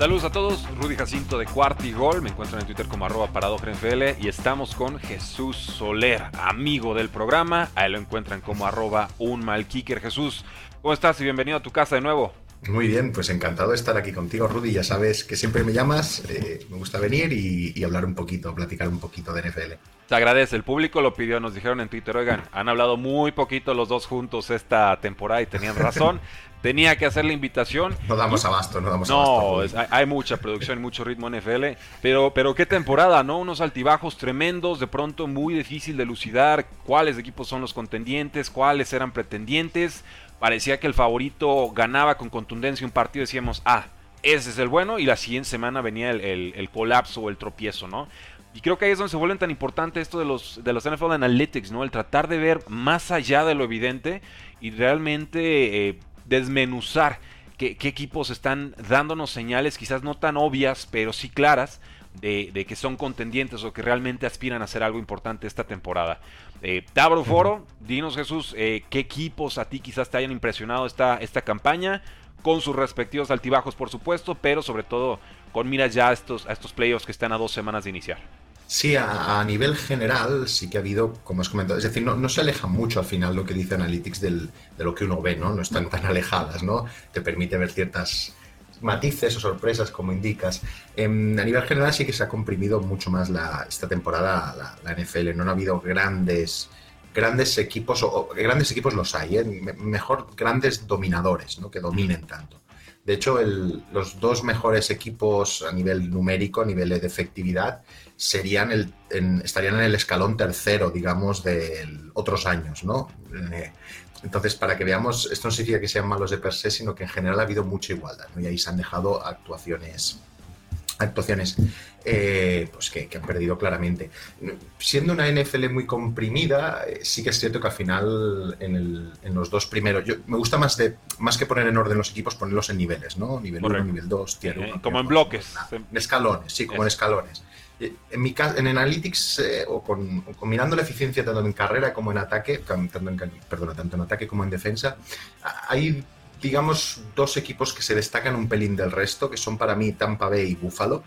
Saludos a todos, Rudy Jacinto de Cuartigol, me encuentran en Twitter como arroba y estamos con Jesús Soler, amigo del programa, ahí lo encuentran como arroba un. Jesús, ¿cómo estás y bienvenido a tu casa de nuevo? Muy bien, pues encantado de estar aquí contigo, Rudy. Ya sabes que siempre me llamas, eh, me gusta venir y, y, hablar un poquito, platicar un poquito de NFL. Te agradece, el público lo pidió, nos dijeron en Twitter, oigan, han hablado muy poquito los dos juntos esta temporada y tenían razón. Tenía que hacer la invitación. No damos abasto, no damos abasto. No, hay, mucha producción y mucho ritmo en NFL, pero, pero qué temporada, ¿no? Unos altibajos tremendos, de pronto muy difícil de lucidar cuáles equipos son los contendientes, cuáles eran pretendientes. Parecía que el favorito ganaba con contundencia un partido, decíamos, ah, ese es el bueno, y la siguiente semana venía el, el, colapso o el tropiezo, ¿no? Y creo que ahí es donde se vuelven tan importante esto de los, de los NFL Analytics, ¿no? El tratar de ver más allá de lo evidente y realmente eh, desmenuzar qué, equipos están dándonos señales, quizás no tan obvias, pero sí claras, de, que son contendientes o que realmente aspiran a hacer algo importante esta temporada. Eh, Tabro Foro, dinos Jesús, eh, ¿qué equipos a ti quizás te hayan impresionado esta, esta campaña? Con sus respectivos altibajos, por supuesto, pero sobre todo con miras ya estos, a estos playoffs que están a dos semanas de iniciar. Sí, a, nivel general sí que ha habido, como has comentado, es decir, no, se aleja mucho al final lo que dice Analytics de lo que uno ve, ¿no? No están tan alejadas, ¿no? Te permite ver ciertas matices o sorpresas, como indicas. Em, a nivel general sí que se ha comprimido mucho más esta temporada la, NFL, no ha habido grandes grandes equipos, o, grandes equipos los hay, ¿eh? mejor grandes dominadores, ¿no? Que dominen tanto. De hecho, los dos mejores equipos a nivel numérico, a nivel de efectividad, serían el, estarían en el escalón tercero, digamos, de otros años, ¿no? Eh, entonces, para que veamos, esto no significa que sean malos de per se, sino que en general ha habido mucha igualdad, ¿no? Y ahí se han dejado actuaciones actuaciones eh, pues que, han perdido claramente. Siendo una NFL muy comprimida, eh, sí que es cierto que al final en, los dos primeros, yo, me gusta más de más que poner en orden los equipos, ponerlos en niveles, ¿no? Nivel 1, nivel 2, Como en bloques. En escalones, sí, como en escalones. En mi en Analytics, eh, o, con, combinando la eficiencia tanto en carrera como en ataque, tanto en, perdona, tanto en ataque como en defensa, hay, digamos, dos equipos que se destacan un pelín del resto, que son para mí Tampa Bay y Buffalo.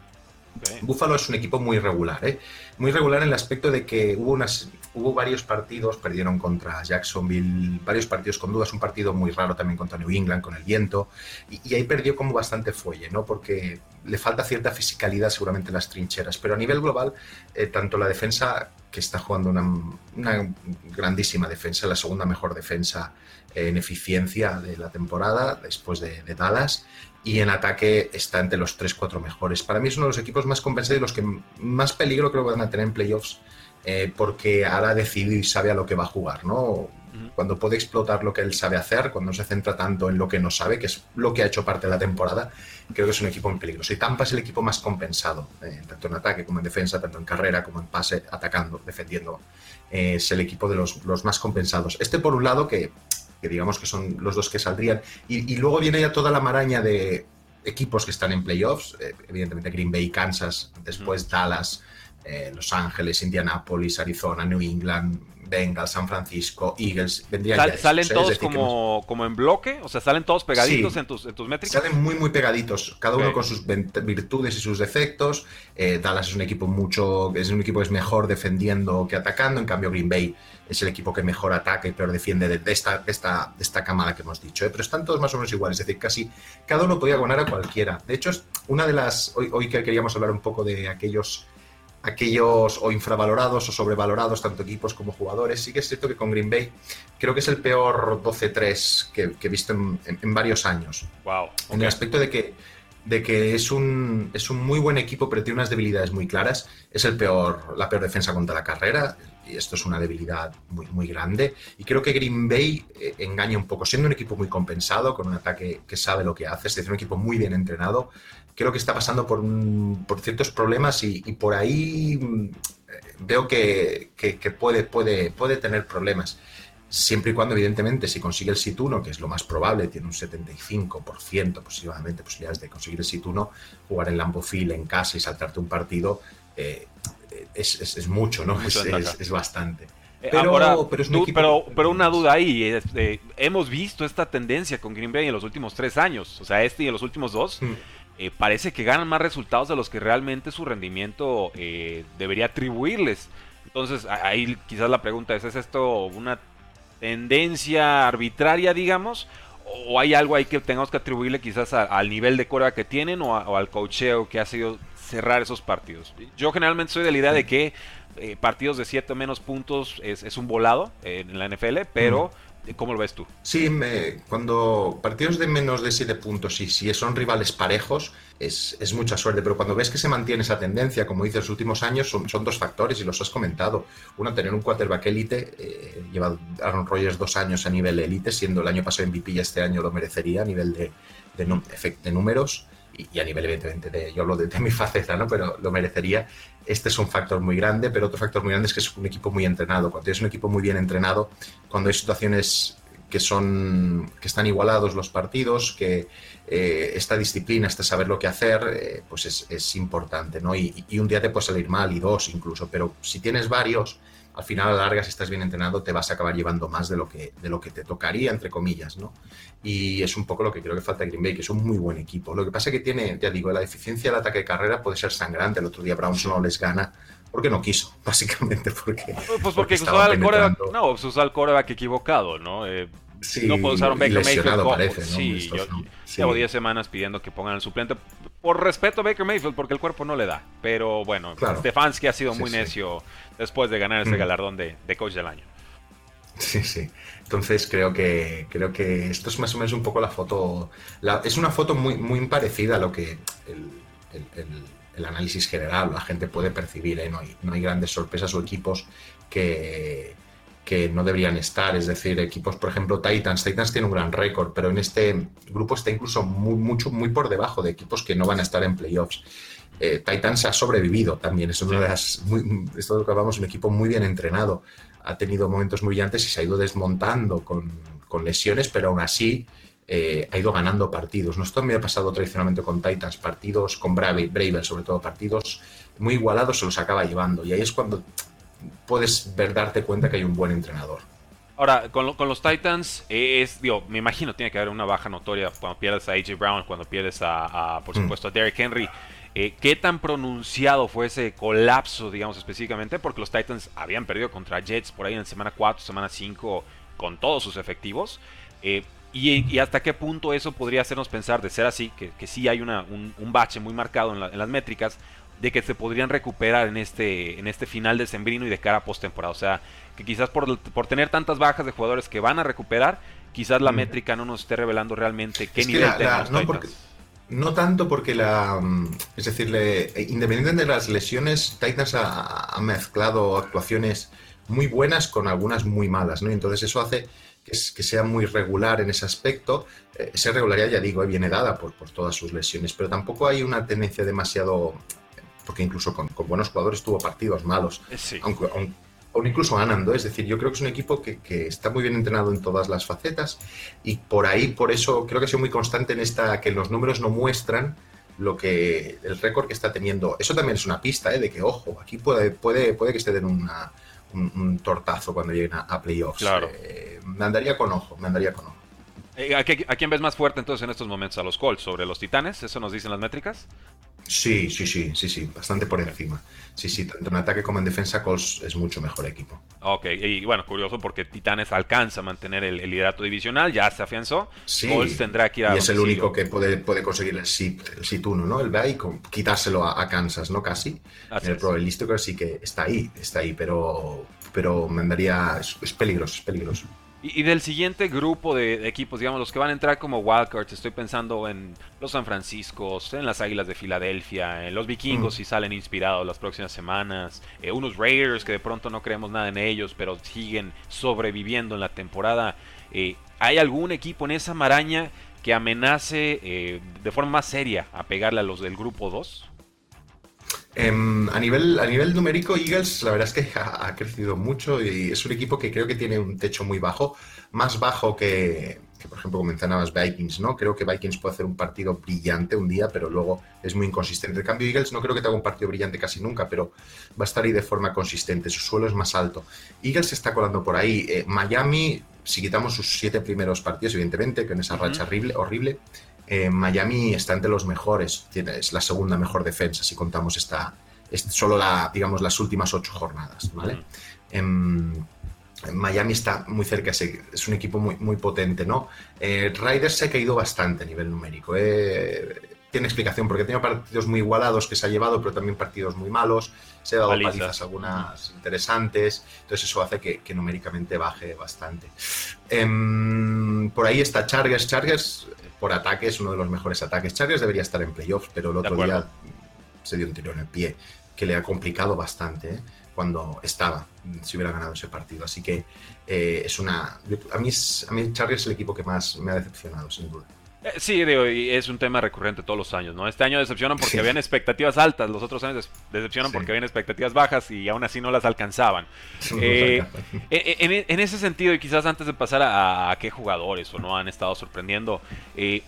Buffalo es un equipo muy regular, ¿eh? muy regular en el aspecto de que hubo, unas, hubo varios partidos, perdieron contra Jacksonville, varios partidos con dudas, un partido muy raro también contra New England con el viento, y, ahí perdió como bastante fuelle, ¿no? porque le falta cierta fisicalidad seguramente en las trincheras, pero a nivel global, eh, tanto la defensa, que está jugando una, grandísima defensa, la segunda mejor defensa en eficiencia de la temporada, después de, de Dallas, y en ataque está entre los 3-4 mejores. Para mí es uno de los equipos más compensados y los que más peligro creo que van a tener en playoffs eh, porque ahora decide y sabe a lo que va a jugar, ¿no? Cuando puede explotar lo que él sabe hacer, cuando se centra tanto en lo que no sabe, que es lo que ha hecho parte de la temporada, creo que es un equipo en peligro. Y Tampa es el equipo más compensado, eh, tanto en ataque como en defensa, tanto en carrera como en pase, atacando, defendiendo. Eh, es el equipo de los, los, más compensados. Este por un lado que que digamos que son los dos que saldrían. Y, luego viene ya toda la maraña de equipos que están en playoffs, eh, evidentemente Green Bay, Kansas, después Dallas, eh, Los Ángeles, Indianapolis, Arizona, New England, Bengals, San Francisco, Eagles, vendrían ¿Salen todos como, como en bloque? O sea, ¿salen todos pegaditos en, tus, en tus métricas? Salen muy, muy pegaditos, cada uno con sus virtudes y sus defectos. Eh, Dallas es un equipo mucho, es un equipo que es mejor defendiendo que atacando, en cambio Green Bay es el equipo que mejor ataca y peor defiende de, esta, esta, esta cámara que hemos dicho. ¿eh? Pero están todos más o menos iguales, es decir, casi cada uno podía ganar a cualquiera. De hecho, es una de las, hoy, hoy que queríamos hablar un poco de aquellos aquellos o infravalorados o sobrevalorados, tanto equipos como jugadores. Sí que es cierto que con Green Bay creo que es el peor 12-3 que, he visto en, varios años. Wow, En el aspecto de que de que es un, es un muy buen equipo, pero tiene unas debilidades muy claras. Es el peor, la peor defensa contra la carrera, y esto es una debilidad muy, muy grande. Y creo que Green Bay eh, engaña un poco, siendo un equipo muy compensado, con un ataque que sabe lo que hace, es decir, un equipo muy bien entrenado. Creo que está pasando por, por ciertos problemas y, por ahí mm, veo que, que, puede, puede, puede tener problemas siempre y cuando, evidentemente, si consigue el SIT 1, que es lo más probable, tiene un 75% posiblemente posibilidades de conseguir el SIT 1, jugar en Lambeau Field en casa y saltarte un partido eh, es, mucho, ¿no? es, bastante. Eh, pero, pero, pero, una duda ahí, eh, hemos visto esta tendencia con Green Bay en los últimos tres años, o sea, este y en los últimos dos, mm. parece que ganan más resultados de los que realmente su rendimiento debería atribuirles. Entonces, ahí quizás la pregunta es, ¿es esto una tendencia arbitraria, digamos, o hay algo ahí que tengamos que atribuirle quizás al nivel de cora que tienen o, al cocheo que ha sido cerrar esos partidos. Yo generalmente soy de la idea de que eh, partidos de 7 o menos puntos es, un volado en la NFL, pero ¿Cómo lo ves tú? Sí, me, cuando partidos de menos de 7 puntos y si son rivales parejos, es, es, mucha suerte. Pero cuando ves que se mantiene esa tendencia, como dices, los últimos años, son, son dos factores y los has comentado. Uno, tener un quarterback élite. Eh, lleva Aaron Rodgers dos años a nivel élite, siendo el año pasado MVP y este año lo merecería a nivel de, de, de números y, a nivel evidentemente de, yo hablo de, mi faceta, ¿no? Pero lo merecería. Este es un factor muy grande, pero otro factor muy grande es que es un equipo muy entrenado. Cuando tienes un equipo muy bien entrenado, cuando hay situaciones que son que están igualados los partidos, que eh, esta disciplina, este saber lo que hacer, eh, pues es, es, importante, ¿no? Y, y, un día te puede salir mal y dos incluso, pero si tienes varios, al final a la larga, si estás bien entrenado, te vas a acabar llevando más de lo que, de lo que te tocaría, entre comillas, ¿no? Y es un poco lo que creo que falta a Green Bay, que es un muy buen equipo. Lo que pasa es que tiene, ya digo, la deficiencia del ataque de carrera puede ser sangrante. El otro día Browns no les gana porque no quiso, básicamente, porque... Pues porque, usó al coreback, no, coreback equivocado, ¿no? Eh, no puedo usar un Baker Mayfield. Parece, ¿no? Sí, yo, llevo 10 semanas pidiendo que pongan el suplente. Por respeto a Baker Mayfield, porque el cuerpo no le da. Pero bueno, Stefanski ha sido muy necio después de ganar ese mm. galardón de, coach del año. Sí, sí. Entonces creo que creo que esto es más o menos un poco la foto. es una foto muy, muy parecida a lo que el, análisis general, la gente puede percibir. ¿eh? No, hay, no hay grandes sorpresas o equipos que, que no deberían estar. Es decir, equipos, por ejemplo, Titans. Titans tiene un gran récord, pero en este grupo está incluso muy, mucho, muy por debajo de equipos que no van a estar en playoffs. Eh, Titans ha sobrevivido también. Es una de las. esto lo que hablamos, un equipo muy bien entrenado. Ha tenido momentos muy brillantes y se ha ido desmontando con, con lesiones, pero aún así eh, ha ido ganando partidos. No esto me ha pasado tradicionalmente con Titans, partidos con Brave, Braver, sobre todo partidos muy igualados, se los acaba llevando. Y ahí es cuando puedes ver, darte cuenta que hay un buen entrenador. Ahora, con, los Titans, es, digo, me imagino tiene que haber una baja notoria cuando pierdes a AJ Brown, cuando pierdes a, por mm. supuesto, a Derrick Henry. Eh, ¿Qué tan pronunciado fue ese colapso, digamos, específicamente? Porque los Titans habían perdido contra Jets por ahí en semana 4, semana 5, con todos sus efectivos. Eh, y, hasta qué punto eso podría hacernos pensar, de ser así, que, que sí hay una, un, bache muy marcado en, en las métricas, de que se podrían recuperar en este, en este final de sembrino y de cara a postemporada. O sea, que quizás por, por, tener tantas bajas de jugadores que van a recuperar, quizás la métrica no nos esté revelando realmente qué nivel tenemos. No, no, tanto porque la. Mm, es decir, independientemente de las lesiones, Titans ha, mezclado actuaciones muy buenas con algunas muy malas, ¿no? entonces eso hace que, que, sea muy regular en ese aspecto. Eh, esa regularidad, ya digo, viene dada por, por todas sus lesiones, pero tampoco hay una tendencia demasiado porque incluso con, buenos jugadores tuvo partidos malos, eh, aunque, aún, incluso ganando. Es decir, yo creo que es un equipo que, está muy bien entrenado en todas las facetas y por ahí, por eso creo que ha sido muy constante en esta, que los números no muestran lo que el récord que está teniendo. Eso también es una pista, ¿eh? de que, ojo, aquí puede, puede, puede que esté una, un, tortazo cuando lleguen a, playoffs. Claro. Eh, me andaría con ojo, me andaría con ojo. Eh, ¿A, quién ves más fuerte entonces en estos momentos? ¿A los Colts sobre los Titanes? ¿Eso nos dicen las métricas? Sí, sí, sí, sí, sí, bastante por encima. Sí, sí, tanto en ataque como en defensa, Colts es mucho mejor equipo. Ok, y bueno, curioso porque Titanes alcanza a mantener el, liderato divisional, ya se afianzó. Sí, Colts tendrá que ir a. Y es el único que puede, puede conseguir el sit, el sit 1, ¿no? El va quitárselo a, Kansas, ¿no? Casi. Así el probabilístico sí que está ahí, está ahí, pero, pero me andaría. Es, peligroso, es peligroso. Y, del siguiente grupo de, equipos, digamos, los que van a entrar como wildcards, estoy pensando en los San Francisco, en las Águilas de Filadelfia, en los Vikingos mm. si salen inspirados las próximas semanas, eh, unos Raiders que de pronto no creemos nada en ellos, pero siguen sobreviviendo en la temporada. Eh, ¿Hay algún equipo en esa maraña que amenace eh, de forma más seria a pegarle a los del grupo 2? Em, a, nivel, a nivel numérico, Eagles la verdad es que ha, crecido mucho y es un equipo que creo que tiene un techo muy bajo, más bajo que, por ejemplo, como mencionabas Vikings, ¿no? Creo que Vikings puede hacer un partido brillante un día, pero luego es muy inconsistente. En cambio, Eagles no creo que tenga un partido brillante casi nunca, pero va a estar ahí de forma consistente, su suelo es más alto. Eagles se está colando por ahí. Eh, Miami, si quitamos sus siete primeros partidos, evidentemente, con esa racha horrible, horrible eh, Miami está entre los mejores, es la segunda mejor defensa si contamos esta, solo la, digamos, las últimas ocho jornadas, ¿vale? Em, Miami está muy cerca, es un equipo muy, muy potente, ¿no? Eh, Riders se ha caído bastante a nivel numérico. Eh, tiene explicación porque ha tenido partidos muy igualados que se ha llevado, pero también partidos muy malos. Se ha dado palizas, algunas interesantes. Entonces eso hace que, numéricamente baje bastante. Em, por ahí está Chargers. Chargers por ataque es uno de los mejores ataques. Chargers debería estar en playoffs, pero el otro día se dio un tiro en el pie que le ha complicado bastante ¿eh? cuando estaba, si hubiera ganado ese partido. Así que eh, es una. A mí, es, a mí Chargers es el equipo que más me ha decepcionado, sin duda. Eh, sí, digo, y es un tema recurrente todos los años, ¿no? Este año decepcionan porque habían expectativas altas, los otros años decepcionan porque habían expectativas bajas y aún así no las alcanzaban. en, ese sentido, y quizás antes de pasar a, qué jugadores o no han estado sorprendiendo, eh,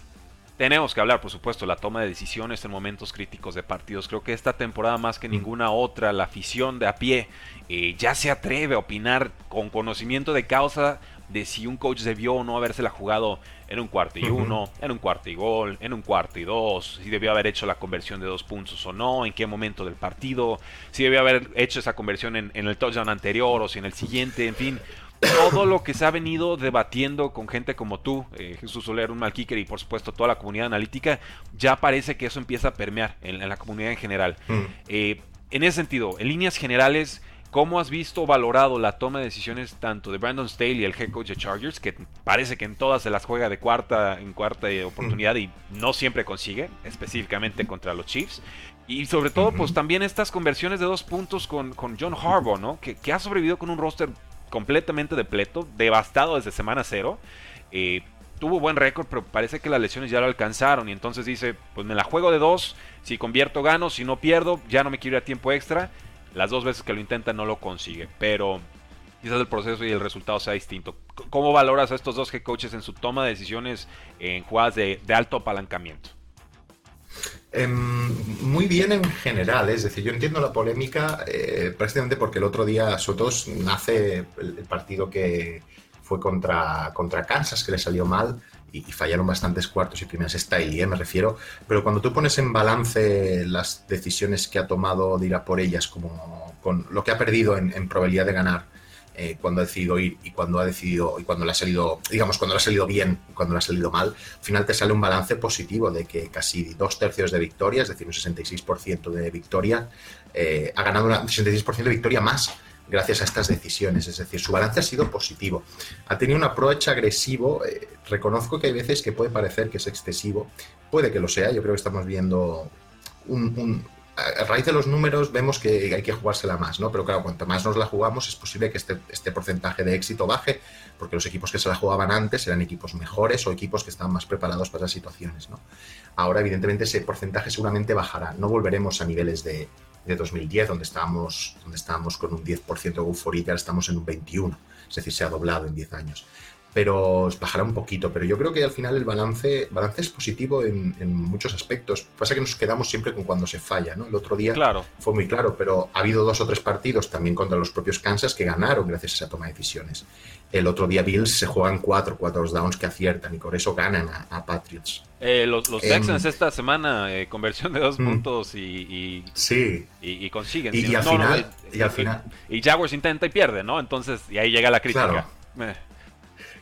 tenemos que hablar, por supuesto, la toma de decisiones en momentos críticos de partidos. Creo que esta temporada, más que mm. ninguna otra, la afición de a pie eh, ya se atreve a opinar con conocimiento de causa de si un coach debió o no habérsela jugado en un cuarto y uno, en un cuarto y gol, en un cuarto y dos, si debió haber hecho la conversión de dos puntos o no, en qué momento del partido, si debió haber hecho esa conversión en, en el touchdown anterior o si en el siguiente, en fin, todo lo que se ha venido debatiendo con gente como tú, eh, Jesús Soler, un mal kicker y por supuesto toda la comunidad analítica, ya parece que eso empieza a permear en, la comunidad en general. Mm. Eh, en ese sentido, en líneas generales, ¿cómo has visto valorado la toma de decisiones tanto de Brandon Staley, el head coach de Chargers, que parece que en todas se las juega de cuarta en cuarta oportunidad y no siempre consigue, específicamente contra los Chiefs? Y sobre todo, pues también estas conversiones de dos puntos con, con John Harbaugh, ¿no? Que, que, ha sobrevivido con un roster completamente depleto, devastado desde semana cero. Eh, tuvo buen récord, pero parece que las lesiones ya lo alcanzaron. Y entonces dice, pues me la juego de dos, si convierto gano, si no pierdo, ya no me quiero ir a tiempo extra. Las dos veces que lo intenta no lo consigue, pero quizás el proceso y el resultado sea distinto. ¿Cómo valoras a estos dos head coaches en su toma de decisiones en jugadas de alto apalancamiento? Em, muy bien en general, es decir, yo entiendo la polémica eh, precisamente porque el otro día, todo, nace el, partido que fue contra, contra Kansas, que le salió mal y, fallaron bastantes cuartos y primeras, está ahí, eh, me refiero, pero cuando tú pones en balance las decisiones que ha tomado de ir a por ellas, como con lo que ha perdido en probabilidad de ganar, eh, cuando ha decidido ir y cuando ha decidido y cuando le ha salido, digamos, cuando le ha salido bien y cuando le ha salido mal, al final te sale un balance positivo de que casi dos tercios de victoria, es decir, un 66% de victoria, eh, ha ganado un 66% de victoria más gracias a estas decisiones. Es decir, su balance ha sido positivo. Ha tenido un approach agresivo. Eh, reconozco que hay veces que puede parecer que es excesivo. Puede que lo sea. Yo creo que estamos viendo un, a raíz de los números vemos que hay que jugársela más, ¿no? Pero claro, cuanto más nos la jugamos, es posible que este, este porcentaje de éxito baje, porque los equipos que se la jugaban antes eran equipos mejores o equipos que estaban más preparados para esas situaciones, ¿no? Ahora, evidentemente, ese porcentaje seguramente bajará. No volveremos a niveles de, 2010, donde estábamos, donde estábamos con un 10% de euforia, ahora estamos en un 21%, es decir, se ha doblado en 10 años pero bajará un poquito. Pero yo creo que al final el balance, balance es positivo en, muchos aspectos. Pasa que nos quedamos siempre con cuando se falla, ¿no? El otro día fue muy claro, pero ha habido dos o tres partidos también contra los propios Kansas que ganaron gracias a esa toma de decisiones. El otro día Bills se juegan cuatro, cuatro downs que aciertan y por eso ganan a, Patriots. Eh, los, los em, Texans esta semana, eh, conversión de dos mm. puntos y, sí. y, consiguen. Y, al final, y, al final. Y Jaguars intenta y pierde, ¿no? Entonces, y ahí llega la crítica. Claro.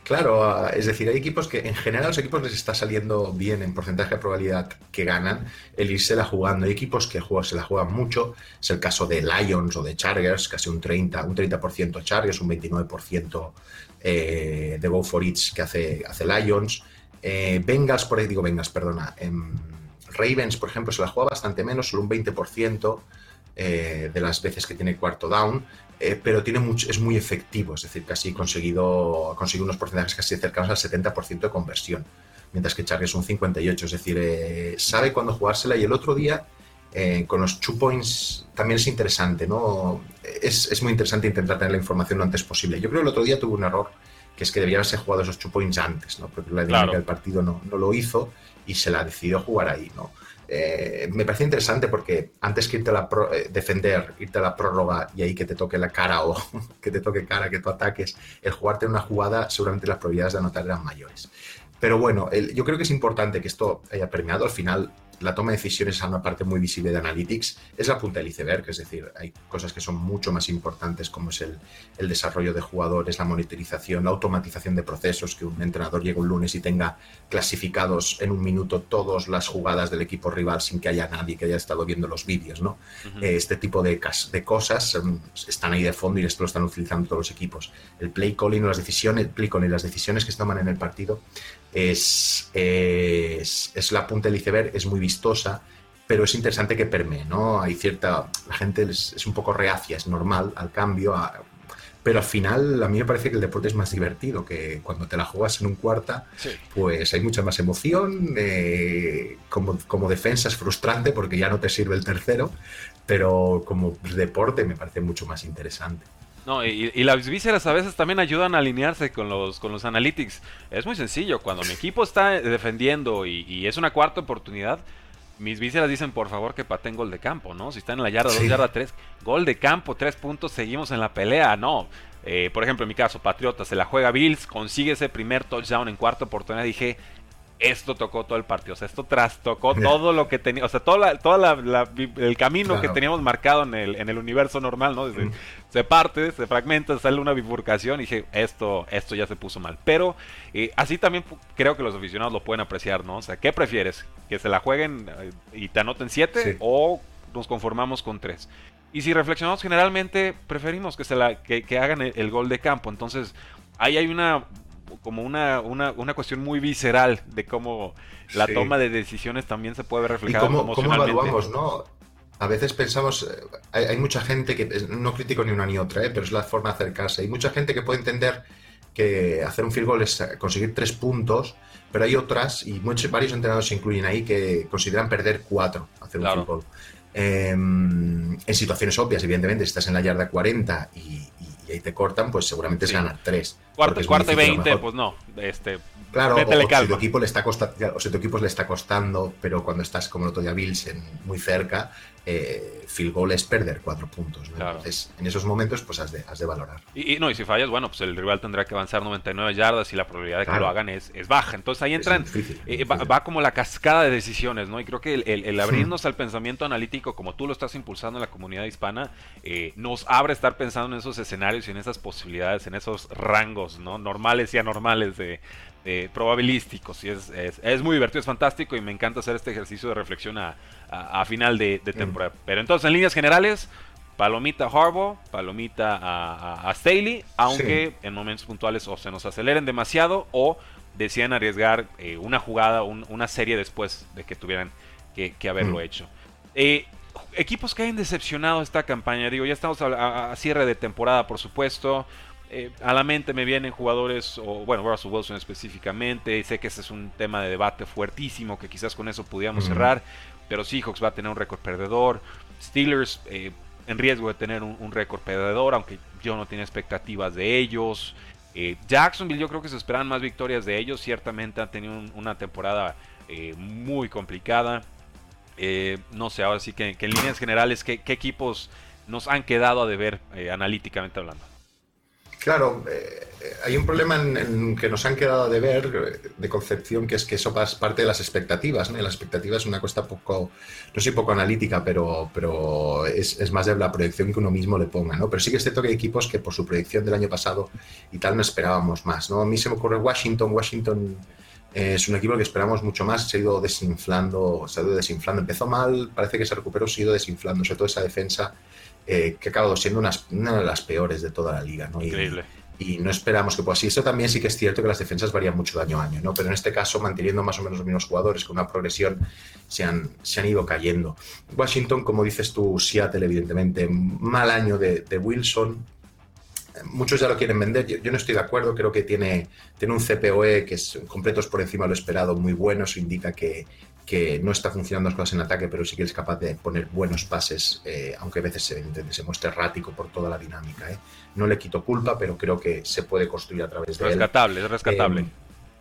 Claro, ah, es decir, hay equipos que en general los equipos les está saliendo bien en porcentaje de probabilidad que ganan el irse la jugando. Hay equipos que se la juegan mucho, es el caso de Lions o de Chargers, casi un 30, un 30% Chargers, un 29% eh, de Go for It que hace, hace Lions. Eh, Bengals, por ahí digo Bengals, perdona. En Ravens, por ejemplo, se la juega bastante menos, solo un 20% eh, de las veces que tiene cuarto down. Eh, pero tiene mucho, es muy efectivo, es decir, casi conseguido, conseguido unos porcentajes casi cercanos al 70% de conversión, mientras que Charlie es un 58%, es decir, eh, sabe cuándo jugársela y el otro día eh, con los two points también es interesante, ¿no? Es, es, muy interesante intentar tener la información lo antes posible. Yo creo que el otro día tuvo un error, que es que debían haberse jugado esos two points antes, ¿no? Porque la dinámica del partido no, no, lo hizo y se la decidió jugar ahí, ¿no? Eh, me parece interesante porque antes que irte a la eh, defender, irte a la prórroga y ahí que te toque la cara o que te toque cara, que tú ataques, el jugarte una jugada, seguramente las probabilidades de anotar eran mayores. Pero bueno, yo creo que es importante que esto haya permeado. Al final, la toma de decisiones es una parte muy visible de Analytics, es la punta del iceberg, es decir, hay cosas que son mucho más importantes como es el, el, desarrollo de jugadores, la monitorización, la automatización de procesos, que un entrenador llegue un lunes y tenga clasificados en un minuto todas las jugadas del equipo rival sin que haya nadie que haya estado viendo los vídeos, ¿no? Este tipo de, de cosas um, están ahí de fondo y esto lo están utilizando todos los equipos. El play calling o las decisiones, play calling, las decisiones que se toman en el partido es, es, es la punta del iceberg, es muy vistosa, pero es interesante que permee, ¿no? Hay cierta. La gente es, un poco reacia, es normal al cambio, pero al final a mí me parece que el deporte es más divertido, que cuando te la juegas en un cuarta, pues hay mucha más emoción, eh, como, como defensa es frustrante porque ya no te sirve el tercero, pero como deporte me parece mucho más interesante. No, y, las vísceras a veces también ayudan a alinearse con los, con los analytics. Es muy sencillo, cuando mi equipo está defendiendo y, es una cuarta oportunidad, mis vísceras dicen por favor que paten gol de campo, ¿no? Si están en la yarda 2, yarda 3, gol de campo, 3 puntos, seguimos en la pelea, no. Eh, por ejemplo, en mi caso, Patriota se la juega Bills, consigue ese primer touchdown en cuarta oportunidad, dije, esto tocó todo el partido. O sea, esto trastocó todo lo que tenía. O sea, todo, el camino que teníamos marcado en el, en el universo normal, ¿no? Mm. Se parte, se fragmenta, sale una bifurcación y dije, esto, esto ya se puso mal. Pero eh, así también creo que los aficionados lo pueden apreciar, ¿no? O sea, ¿qué prefieres? ¿Que se la jueguen eh, y te anoten siete o nos conformamos con tres? Y si reflexionamos generalmente, preferimos que, se la, que, hagan el gol de campo. Entonces, ahí hay una como una, una, una, cuestión muy visceral de cómo la toma de decisiones también se puede ver reflejada ¿Y cómo, cómo evaluamos, no? A veces pensamos, eh, hay, mucha gente que, no critico ni una ni otra, eh, pero es la forma de acercarse. Hay mucha gente que puede entender que hacer un field goal es conseguir tres puntos, pero hay otras, y muchos, varios entrenadores se incluyen ahí, que consideran perder cuatro hacer un field goal. Em, en situaciones obvias, evidentemente, si estás en la yarda 40 y, y ahí te cortan, pues seguramente es ganar tres. Cuarto, cuarto y veinte, pues no. Este, claro, o, si tu equipo le está costando, o si tu equipo le está costando, pero cuando estás como el otro día Bills muy cerca, eh, field goal es perder cuatro puntos. Entonces, en esos momentos, pues has de, has de valorar. Y, no, y si fallas, bueno, pues el rival tendrá que avanzar 99 yardas y la probabilidad de que lo hagan es, es, baja. Entonces ahí entran, eh, va, como la cascada de decisiones, ¿no? Y creo que el, abrirnos al pensamiento analítico, como tú lo estás impulsando en la comunidad hispana, eh, nos abre a estar pensando en esos escenarios y en esas posibilidades, en esos rangos, ¿no? Normales y anormales de, probabilísticos. Y es, es, muy divertido, es fantástico y me encanta hacer este ejercicio de reflexión a, a, final de, temporada. Pero entonces, en líneas generales, palomita Harbaugh, palomita a, a, Staley, aunque en momentos puntuales o se nos aceleren demasiado o decían arriesgar eh, una jugada, una serie después de que tuvieran que, haberlo hecho. Eh, equipos que hayan decepcionado esta campaña, digo, ya estamos a, cierre de temporada, por supuesto. Eh, a la mente me vienen jugadores, o bueno, Russell Wilson específicamente. Sé que ese es un tema de debate fuertísimo, que quizás con eso pudiéramos cerrar pero Seahawks va a tener un récord perdedor. Steelers eh, en riesgo de tener un, récord perdedor, aunque yo no tenía expectativas de ellos. Eh, Jacksonville yo creo que se esperan más victorias de ellos. Ciertamente han tenido una temporada eh, muy complicada. no sé, ahora sí que, en líneas generales, ¿qué, equipos nos han quedado a deber analíticamente hablando? Claro, eh, hay un problema en, que nos han quedado de ver, de concepción, que es que eso es parte de las expectativas. ¿no? expectativas es una cosa poco, no soy poco analítica, pero, pero es, más de la proyección que uno mismo le ponga. ¿no? Pero sí que es cierto que hay equipos que por su proyección del año pasado y tal no esperábamos más. ¿no? A mí se me ocurre Washington. Washington eh, es un equipo que esperamos mucho más, se ha ido desinflando, se ha ido desinflando. Empezó mal, parece que se recuperó, se ha ido desinflando, sobre todo esa defensa eh, que ha acabado siendo una, de las peores de toda la liga. ¿no? Increíble. Y, no esperamos que pueda así. Eso también sí que es cierto que las defensas varían mucho de año a año, ¿no? pero en este caso, manteniendo más o menos los mismos jugadores con una progresión, se han, se han ido cayendo. Washington, como dices tú, Seattle, evidentemente, mal año de, de Wilson, muchos ya lo quieren vender. Yo, no estoy de acuerdo. Creo que tiene, tiene un CPOE que es completos por encima de lo esperado, muy bueno. Eso indica que, que no está funcionando las cosas en ataque, pero sí que es capaz de poner buenos pases, eh, aunque a veces se, se, muestre errático por toda la dinámica. ¿eh? No le quito culpa, pero creo que se puede construir a través de rescatable, Es rescatable, eh,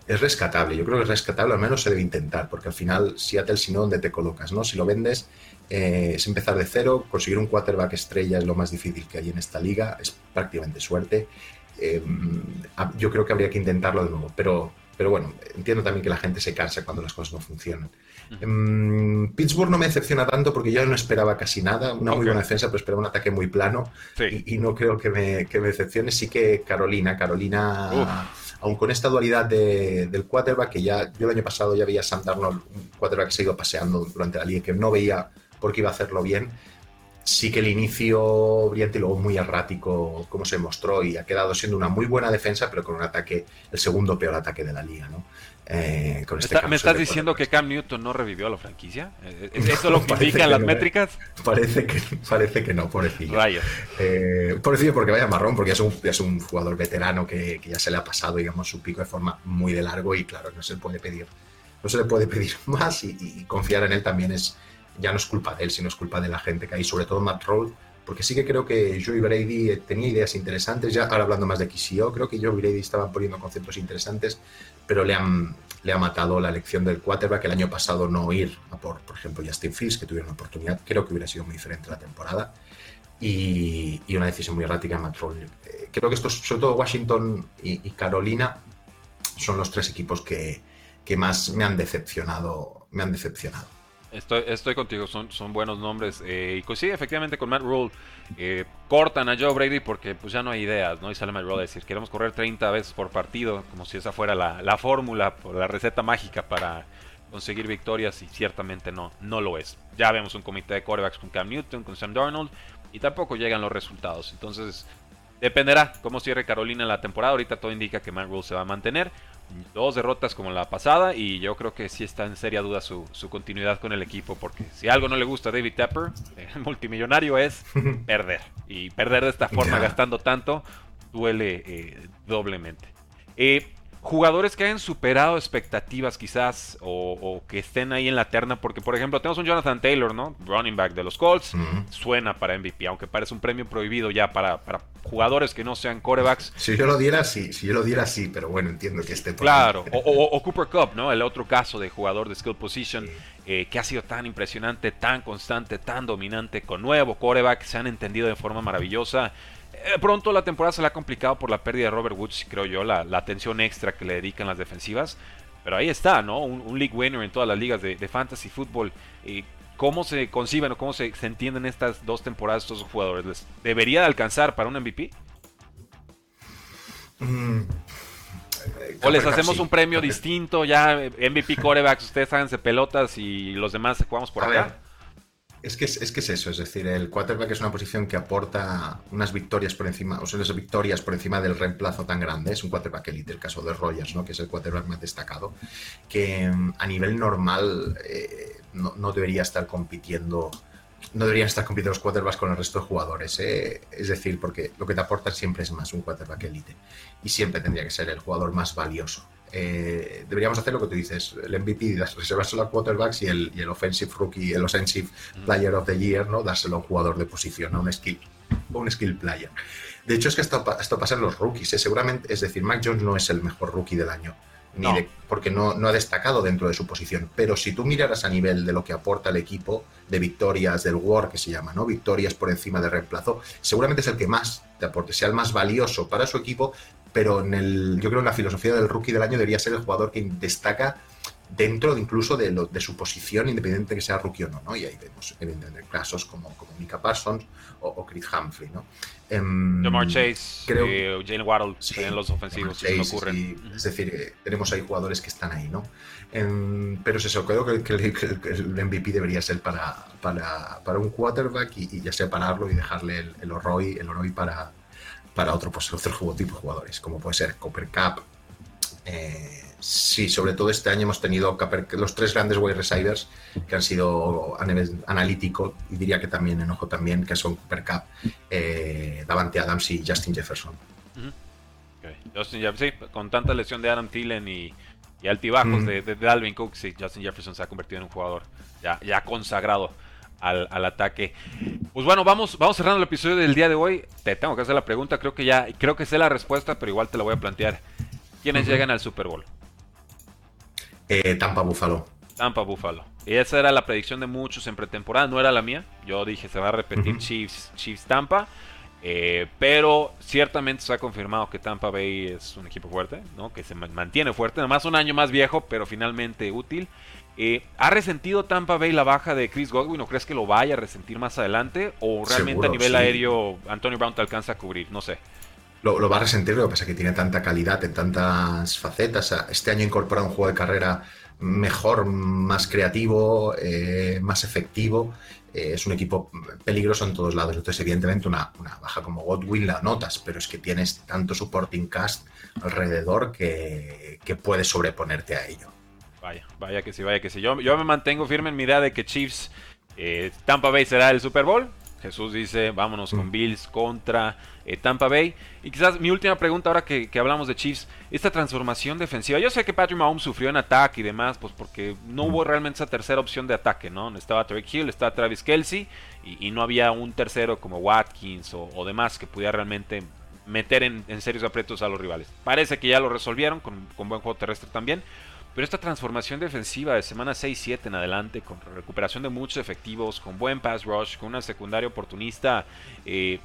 es rescatable, yo creo que es rescatable, al menos se debe intentar, porque al final Seattle, si no, ¿dónde te colocas? no Si lo vendes, es empezar de cero, conseguir un quarterback estrella es lo más difícil que hay en esta liga, es prácticamente suerte. yo creo que habría que intentarlo de nuevo, pero, pero bueno, entiendo también que la gente se cansa cuando las cosas no funcionan. Em, Pittsburgh no me decepciona tanto porque yo no esperaba casi nada, una muy buena defensa, pero esperaba un ataque muy plano y, no creo que me, que me, decepcione. Sí que Carolina, Carolina, aún con esta dualidad del quarterback, que ya yo el año pasado ya veía a Sam Darnold, un quarterback que se ha ido paseando durante la liga, que no veía por qué iba a hacerlo bien. Sí que el inicio brillante y luego muy errático, como se mostró, y ha quedado siendo una muy buena defensa, pero con un ataque, el segundo peor ataque de la liga. ¿no? Eh, este ¿Me estás diciendo que Cam Newton no revivió a la franquicia? ¿Es eh, ¿Eso lo que indican las ¿eh? métricas? Parece que, parece que no, pobrecillo. Rayos. Eh, pobrecillo porque vaya marrón, porque es un, es un jugador veterano que, ya se le ha pasado, digamos, su pico de forma muy de largo y claro, no se le puede pedir, no se le puede pedir más y, confiar en él también es, ya no es culpa de él, sino es culpa de la gente que hay, sobre todo Matt Roll, porque sí que creo que Joey Brady tenía ideas interesantes, ya ahora hablando más de KCO, creo que Joey Brady estaba poniendo conceptos interesantes, pero le han, le ha matado la elección del quarterback el año pasado no ir a por, por ejemplo, Justin Fields, que tuvieron una oportunidad, creo que hubiera sido muy diferente la temporada, y, una decisión muy errática en Matt eh, creo que estos, sobre todo Washington y, Carolina, son los tres equipos que, que más me han decepcionado, me han decepcionado. Estoy, contigo, son, buenos nombres. Eh, y coincide efectivamente con Matt Rule. Eh, cortan a Joe Brady porque pues ya no hay ideas, ¿no? Y sale Matt Rule a decir, queremos correr 30 veces por partido, como si esa fuera la, la fórmula, la receta mágica para conseguir victorias y ciertamente no, no lo es. Ya vemos un comité de quarterbacks con Cam Newton, con Sam Darnold y tampoco llegan los resultados. Entonces, dependerá cómo cierre Carolina la temporada. Ahorita todo indica que Matt Rule se va a mantener dos derrotas como la pasada y yo creo que sí está en seria duda su, continuidad con el equipo porque si algo no le gusta a David Tepper, el multimillonario, es perder. Y perder de esta forma, gastando tanto, duele eh, doblemente. Eh, jugadores que hayan superado expectativas quizás o, que estén ahí en la terna, porque por ejemplo tenemos un Jonathan Taylor, ¿no? Running back de los Colts, suena para MVP, aunque parece un premio prohibido ya para, para jugadores que no sean corebacks. Si yo lo diera, sí, si yo lo diera, sí, pero bueno, entiendo que esté por Claro, o, Cooper Cup, ¿no? El otro caso de jugador de skill position eh, que ha sido tan impresionante, tan constante, tan dominante, con nuevo coreback, se han entendido de forma maravillosa. Eh, pronto la temporada se le ha complicado por la pérdida de Robert Woods, creo yo, la, atención extra que le dedican las defensivas. Pero ahí está, ¿no? Un, league winner en todas las ligas de, fantasy fútbol. ¿Cómo se conciben o cómo se, entienden estas dos temporadas estos jugadores? ¿Debería de alcanzar para un MVP? Mm, ¿O les hacemos un premio distinto? Ya MVP corebacks, ustedes háganse pelotas y los demás jugamos por acá. Es que es, que es eso, es decir, el quarterback es una posición que aporta unas victorias por encima, o sea, unas victorias por encima del reemplazo tan grande. Es un quarterback elite, el caso de Rogers, ¿no? que es el quarterback más destacado, que mm, a nivel normal eh, no, debería estar compitiendo no deberían estar compitiendo los quarterbacks con el resto de jugadores. ¿eh? Es decir, porque lo que te aporta siempre es más un quarterback elite. Y siempre tendría que ser el jugador más valioso. Eh, deberíamos hacer lo que tú dices, el MVP, reservárselo a quarterbacks y el, y el offensive rookie, el offensive mm. player of the year, ¿no? Dárselo a un jugador de posición, a un skill, un skill player. De hecho, es que esto, esto pasa en los rookies. ¿eh? Seguramente, es decir, Mac Jones no es el mejor rookie del año. Ni porque no, no ha destacado dentro de su posición. Pero si tú miraras a nivel de lo que aporta el equipo, de victorias del War, que se llama, ¿no? Victorias por encima de reemplazo, seguramente es el que más te aporte, sea el más valioso para su equipo, pero en el, yo creo en la filosofía del rookie del año debería ser el jugador que destaca dentro incluso de, lo, de su posición, independiente que sea rookie o no, ¿no? Y ahí vemos evidentemente casos como, como Mika Parsons o, Chris Humphrey, ¿no? Um, Jamar Chase, creo, eh, Jane Waddle en los ofensivos, Chase, ocurren. Es decir, eh, tenemos ahí jugadores que están ahí, ¿no? Em, pero es eso, creo que, el, MVP debería ser para, para, para un quarterback y, ya separarlo y dejarle el, el Oroy, el para, para otro, pues, otro tipo de jugadores, como puede ser Copper Cup, eh, Sí, sobre todo este año hemos tenido los tres grandes wide receivers que han sido a nivel analítico y diría que también en ojo también, que son Cooper Cup, eh, Davante Adams y Justin Jefferson. Justin Jefferson, con tanta lesión de Adam Thielen y, altibajos de, de, Dalvin Cook, sí, Justin Jefferson se ha convertido en un jugador ya, ya consagrado al, ataque. Pues bueno, vamos, vamos cerrando el episodio del día de hoy. Te tengo que hacer la pregunta, creo que ya, creo que sé la respuesta, pero igual te la voy a plantear. ¿Quiénes llegan al Super Bowl? Eh, Tampa Buffalo. Tampa Buffalo. Y esa era la predicción de muchos en pretemporada, no era la mía. Yo dije, se va a repetir Chiefs, Chiefs Tampa. Eh, pero ciertamente se ha confirmado que Tampa Bay es un equipo fuerte, ¿no? que se mantiene fuerte, además un año más viejo, pero finalmente útil. Eh, ¿Ha resentido Tampa Bay la baja de Chris Godwin o crees que lo vaya a resentir más adelante? ¿O realmente a nivel aéreo Antonio Brown te alcanza a cubrir? No sé lo, va a resentir, lo que pasa es que tiene tanta calidad en tantas facetas. Este año incorpora un juego de carrera mejor, más creativo, eh, más efectivo. Eh, es un equipo peligroso en todos lados. Entonces, evidentemente, una, baja como Godwin la notas, pero es que tienes tanto supporting cast alrededor que, que puedes sobreponerte a ello. Vaya, vaya que sí, vaya que sí. Yo, yo me mantengo firme en mi idea de que Chiefs, eh, Tampa Bay será el Super Bowl. Jesús dice, vámonos con mm. Bills contra eh, Tampa Bay. Y quizás mi última pregunta ahora que, hablamos de Chiefs, esta transformación defensiva. Yo sé que Patrick Mahomes sufrió en ataque y demás, pues porque no hubo realmente esa tercera opción de ataque, ¿no? Estaba Tarek Hill, estaba Travis Kelsey y, no había un tercero como Watkins o, demás que pudiera realmente meter en, serios aprietos a los rivales. Parece que ya lo resolvieron con, con buen juego terrestre también. Pero esta transformación defensiva de semana 6-7 en adelante, con recuperación de muchos efectivos, con buen pass rush, con una secundaria oportunista, eh,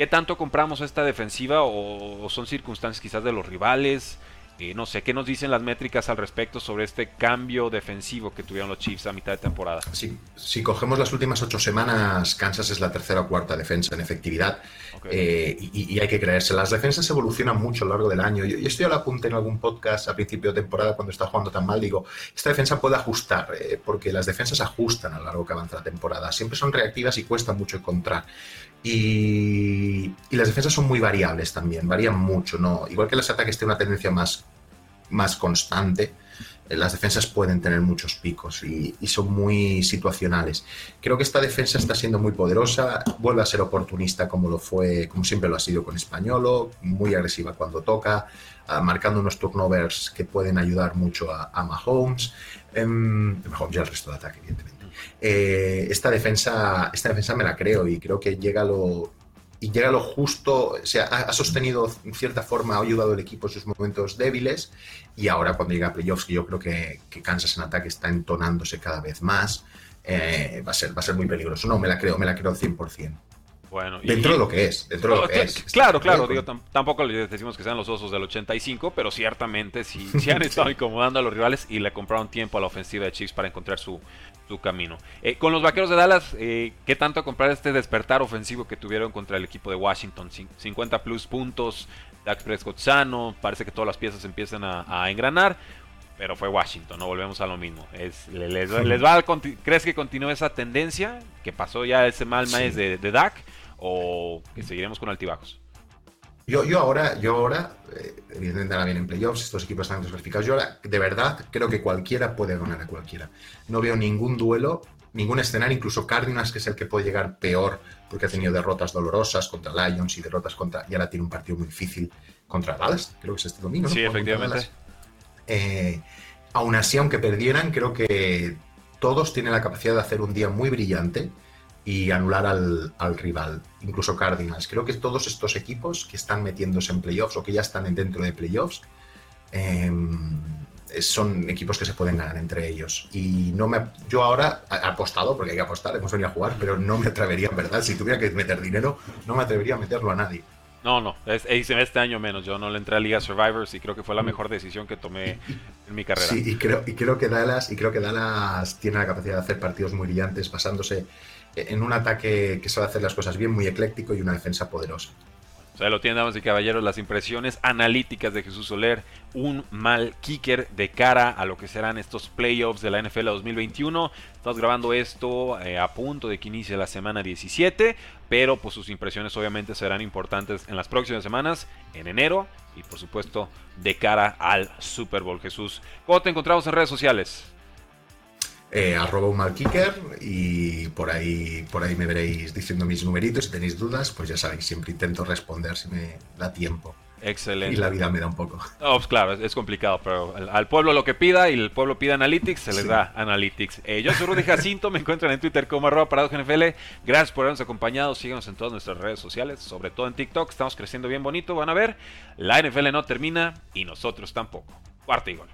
¿qué tanto compramos esta defensiva o, son circunstancias quizás de los rivales? Eh, no sé, ¿qué nos dicen las métricas al respecto sobre este cambio defensivo que tuvieron los Chiefs a mitad de temporada? Si cogemos las últimas ocho semanas, Kansas es la tercera o cuarta defensa en efectividad eh, y, hay que creerse. Las defensas evolucionan mucho a lo largo del año. Yo, estoy a la punta en algún podcast a principio de temporada cuando está jugando tan mal, digo, esta defensa puede ajustar, eh, porque las defensas ajustan a lo largo que avanza la temporada. Siempre son reactivas y cuesta mucho encontrar. Y, las defensas son muy variables también, varían mucho, ¿no? Igual que los ataques tienen una tendencia más, más constante, eh, las defensas pueden tener muchos picos y, son muy situacionales. Creo que esta defensa está siendo muy poderosa, vuelve a ser oportunista como lo fue, como siempre lo ha sido con Españolo, muy agresiva cuando toca, ah, marcando unos turnovers que pueden ayudar mucho a, Mahomes, em, Mahomes y al resto de ataque, evidentemente. Eh, esta, defensa, esta defensa me la creo y creo que llega lo, y llega lo justo, o sea, ha, sostenido en cierta forma, ha ayudado al equipo en sus momentos débiles y ahora cuando llega a playoffs, que yo creo que, que Kansas en ataque está entonándose cada vez más, eh, va, a ser, va a ser muy peligroso. No, me la creo, me la creo 100%. Bueno, dentro de lo que es, dentro de lo que es. Claro, claro, digo, tampoco les decimos que sean los osos del 85, pero ciertamente sí, han estado incomodando a los rivales y le compraron tiempo a la ofensiva de Chiefs para encontrar su, camino. Eh, con los vaqueros de Dallas, eh, ¿qué tanto comprar este despertar ofensivo que tuvieron contra el equipo de Washington? 50 plus puntos, Dak Prescott sano, parece que todas las piezas empiezan a, engranar pero fue Washington, no volvemos a lo mismo. Es, les, va ¿Crees que continúe esa tendencia que pasó ya ese mal mes de, de Dak? o que seguiremos con altibajos? Yo, yo ahora, yo ahora, eh, evidentemente ahora vienen playoffs, estos equipos están desclasificados. Yo ahora, de verdad, creo que cualquiera puede ganar a cualquiera. No veo ningún duelo, ningún escenario, incluso Cardinals, que es el que puede llegar peor, porque ha tenido derrotas dolorosas contra Lions y derrotas contra. Y ahora tiene un partido muy difícil contra Dallas, creo que es este domingo. Sí, efectivamente. Eh, aún así, aunque perdieran, creo que todos tienen la capacidad de hacer un día muy brillante y anular al, rival, incluso Cardinals. Creo que todos estos equipos que están metiéndose en playoffs o que ya están dentro de playoffs em, son equipos que se pueden ganar entre ellos. Y no me, yo ahora he apostado, porque hay que apostar, hemos venido a jugar, pero no me atrevería, en verdad, si tuviera que meter dinero, no me atrevería a meterlo a nadie. No, no, es, este año menos. Yo no le entré a Liga Survivors y creo que fue la mejor decisión que tomé en mi carrera. Sí, y creo, y creo que Dallas, y creo que Dallas tiene la capacidad de hacer partidos muy brillantes, basándose en un ataque que sabe hacer las cosas bien, muy ecléctico y una defensa poderosa. O sea, lo tienen, damas y caballeros, las impresiones analíticas de Jesús Soler. Un mal kicker de cara a lo que serán estos playoffs de la NFL 2021. Estamos grabando esto eh, a punto de que inicie la semana 17. Pero pues sus impresiones obviamente serán importantes en las próximas semanas, en enero. Y por supuesto de cara al Super Bowl. Jesús, ¿cómo te encontramos en redes sociales? eh, arroba y por ahí, por ahí me veréis diciendo mis numeritos. Si tenéis dudas, pues ya sabéis, siempre intento responder si me da tiempo. Excelente. Y la vida me da un poco. Pues claro, es, complicado, pero al, pueblo lo que pida y el pueblo pida Analytics, se les da Analytics. Eh, yo soy Rudy Jacinto, me encuentran en Twitter como arroba NFL. Gracias por habernos acompañado, síganos en todas nuestras redes sociales, sobre todo en TikTok, estamos creciendo bien bonito, van a ver. La NFL no termina y nosotros tampoco. Cuarto y gol.